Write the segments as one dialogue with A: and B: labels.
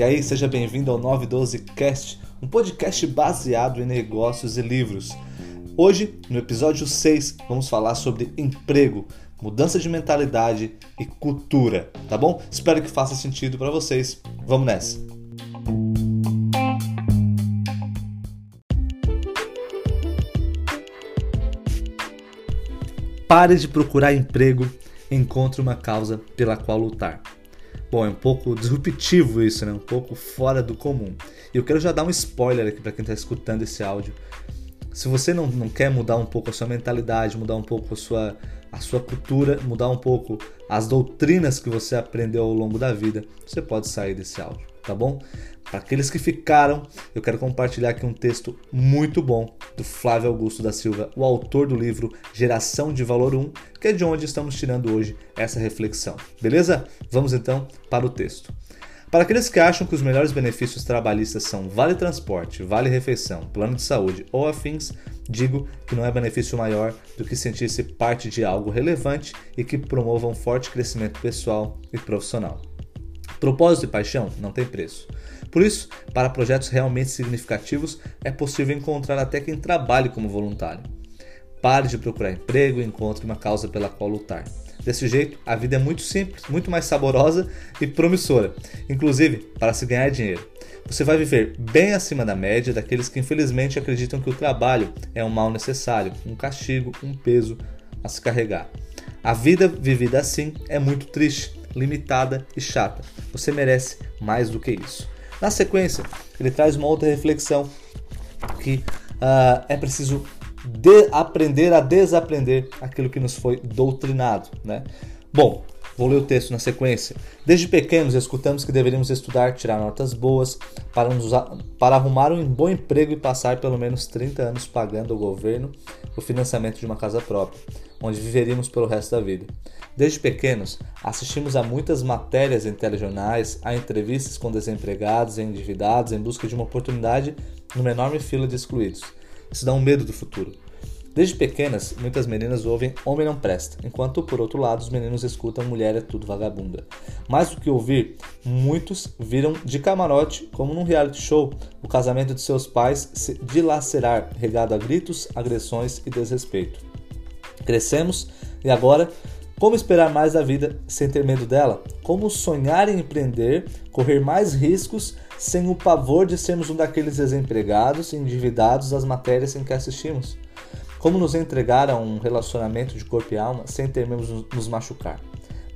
A: E aí, seja bem-vindo ao 912 Cast, um podcast baseado em negócios e livros. Hoje, no episódio 6, vamos falar sobre emprego, mudança de mentalidade e cultura, tá bom? Espero que faça sentido para vocês. Vamos nessa. Pare de procurar emprego, encontre uma causa pela qual lutar. Bom, é um pouco disruptivo isso, né? Um pouco fora do comum. E eu quero já dar um spoiler aqui para quem está escutando esse áudio. Se você não, não quer mudar um pouco a sua mentalidade, mudar um pouco a sua, a sua cultura, mudar um pouco as doutrinas que você aprendeu ao longo da vida, você pode sair desse áudio, tá bom? Para aqueles que ficaram, eu quero compartilhar aqui um texto muito bom do Flávio Augusto da Silva, o autor do livro Geração de Valor 1, que é de onde estamos tirando hoje essa reflexão. Beleza? Vamos então para o texto. Para aqueles que acham que os melhores benefícios trabalhistas são vale transporte, vale refeição, plano de saúde ou afins, digo que não é benefício maior do que sentir-se parte de algo relevante e que promova um forte crescimento pessoal e profissional. Propósito e paixão não tem preço. Por isso, para projetos realmente significativos, é possível encontrar até quem trabalhe como voluntário. Pare de procurar emprego e encontre uma causa pela qual lutar. Desse jeito, a vida é muito simples, muito mais saborosa e promissora, inclusive para se ganhar dinheiro. Você vai viver bem acima da média daqueles que infelizmente acreditam que o trabalho é um mal necessário, um castigo, um peso a se carregar. A vida vivida assim é muito triste, limitada e chata. Você merece mais do que isso. Na sequência, ele traz uma outra reflexão que uh, é preciso aprender a desaprender aquilo que nos foi doutrinado. Né? Bom, Vou ler o texto na sequência. Desde pequenos escutamos que deveríamos estudar, tirar notas boas, para, nos, para arrumar um bom emprego e passar pelo menos 30 anos pagando ao governo o financiamento de uma casa própria, onde viveríamos pelo resto da vida. Desde pequenos, assistimos a muitas matérias em telejornais, a entrevistas com desempregados e endividados em busca de uma oportunidade numa enorme fila de excluídos. Isso dá um medo do futuro. Desde pequenas, muitas meninas ouvem Homem não presta, enquanto por outro lado os meninos escutam Mulher é tudo vagabunda. Mais do que ouvir, muitos viram de camarote, como num reality show, o casamento de seus pais se dilacerar, regado a gritos, agressões e desrespeito. Crescemos e agora como esperar mais da vida sem ter medo dela? Como sonhar em empreender, correr mais riscos sem o pavor de sermos um daqueles desempregados e endividados das matérias em que assistimos? Como nos entregar a um relacionamento de corpo e alma sem temermos nos machucar?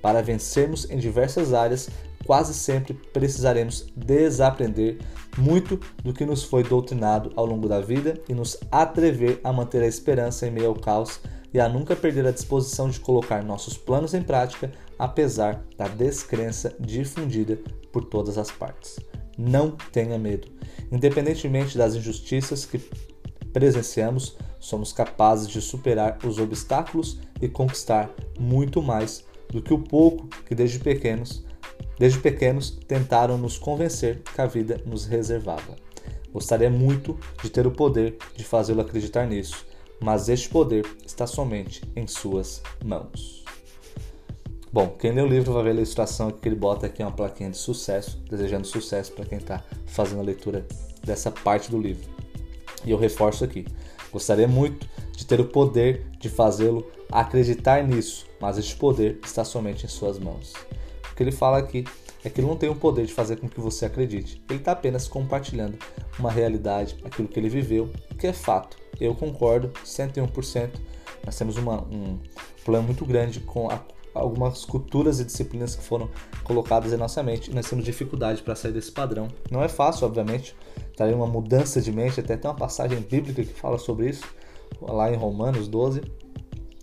A: Para vencermos em diversas áreas, quase sempre precisaremos desaprender muito do que nos foi doutrinado ao longo da vida e nos atrever a manter a esperança em meio ao caos e a nunca perder a disposição de colocar nossos planos em prática, apesar da descrença difundida por todas as partes. Não tenha medo. Independentemente das injustiças que presenciamos, somos capazes de superar os obstáculos e conquistar muito mais do que o pouco que desde pequenos, desde pequenos tentaram nos convencer que a vida nos reservava. Gostaria muito de ter o poder de fazê-lo acreditar nisso, mas este poder está somente em suas mãos. Bom, quem lê o livro vai ver a ilustração que ele bota aqui uma plaquinha de sucesso, desejando sucesso para quem está fazendo a leitura dessa parte do livro. E eu reforço aqui: gostaria muito de ter o poder de fazê-lo acreditar nisso, mas este poder está somente em suas mãos. O que ele fala aqui é que ele não tem o poder de fazer com que você acredite. Ele está apenas compartilhando uma realidade, aquilo que ele viveu, que é fato. Eu concordo 101%. Nós temos uma, um plano muito grande com a, algumas culturas e disciplinas que foram colocadas em nossa mente e nós temos dificuldade para sair desse padrão. Não é fácil, obviamente, tá uma mudança de mente, até tem uma passagem bíblica que fala sobre isso, lá em Romanos 12,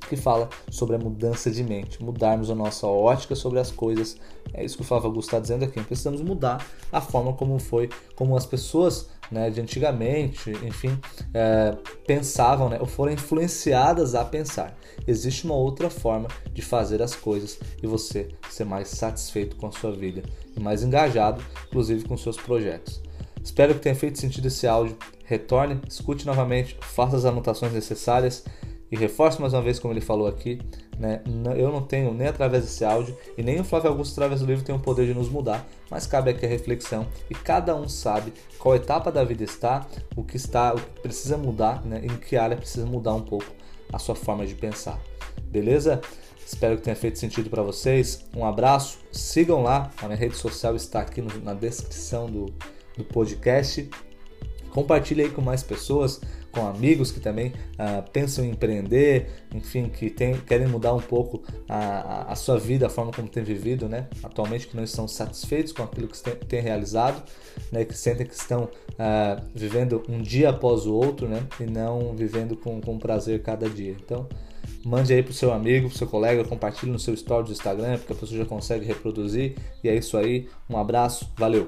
A: que fala sobre a mudança de mente, mudarmos a nossa ótica sobre as coisas. É isso que o Flávio Augusto está dizendo aqui. Precisamos mudar a forma como foi, como as pessoas né, de antigamente, enfim, é, pensavam, né, ou foram influenciadas a pensar. Existe uma outra forma de fazer as coisas e você ser mais satisfeito com a sua vida e mais engajado, inclusive com seus projetos. Espero que tenha feito sentido esse áudio. Retorne, escute novamente, faça as anotações necessárias e reforço mais uma vez, como ele falou aqui, Né? Eu não tenho nem através desse áudio e nem o Flávio Augusto através do livro tem o poder de nos mudar, mas cabe aqui a reflexão e cada um sabe qual etapa da vida está, o que está, o que precisa mudar, né? em que área precisa mudar um pouco a sua forma de pensar. Beleza? Espero que tenha feito sentido para vocês. Um abraço, sigam lá, a minha rede social está aqui no, na descrição do, do podcast. Compartilhe aí com mais pessoas, com amigos que também uh, pensam em empreender, enfim, que tem, querem mudar um pouco a, a, sua vida, a forma como tem vivido, né? Atualmente que não estão satisfeitos com aquilo que tem realizado, né? Que sentem que estão uh, vivendo um dia após o outro, né? E não vivendo com, com prazer cada dia. Então, mande aí pro seu amigo, pro seu colega, compartilhe no seu story do Instagram, porque a pessoa já consegue reproduzir. E é isso aí. Um abraço, valeu!